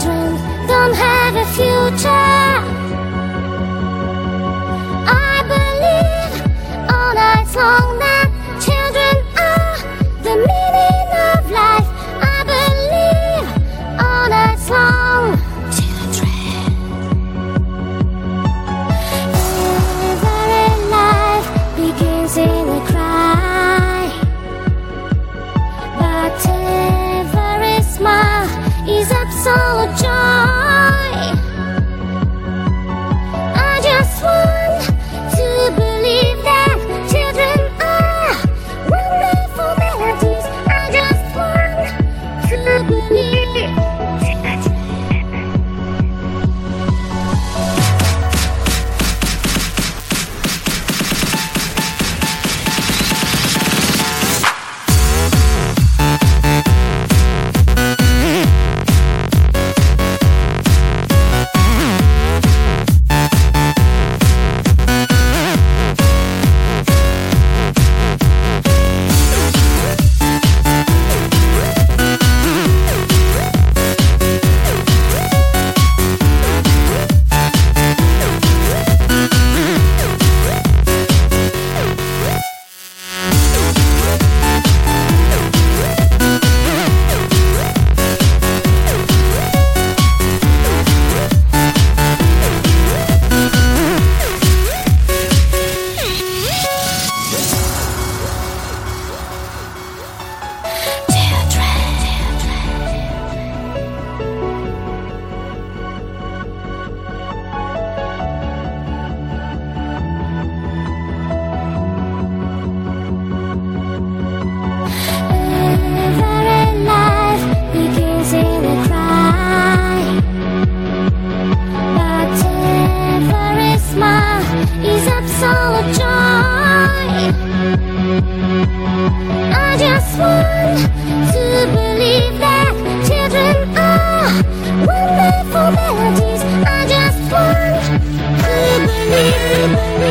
children don't have a future. I believe all night long.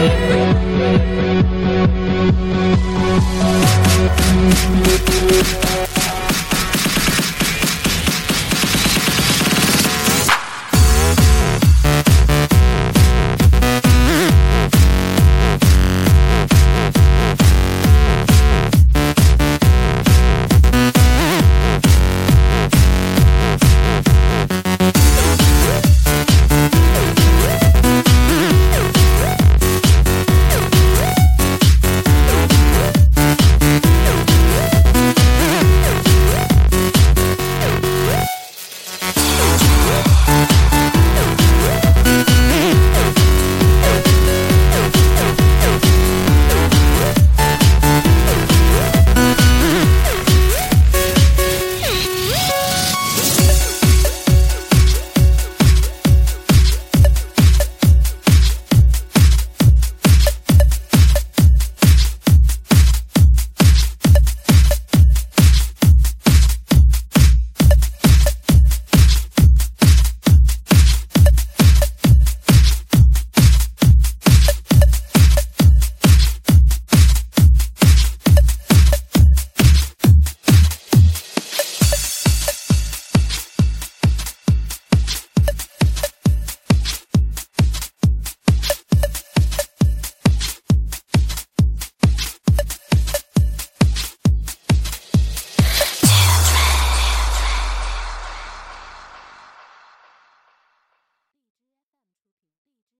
Bye.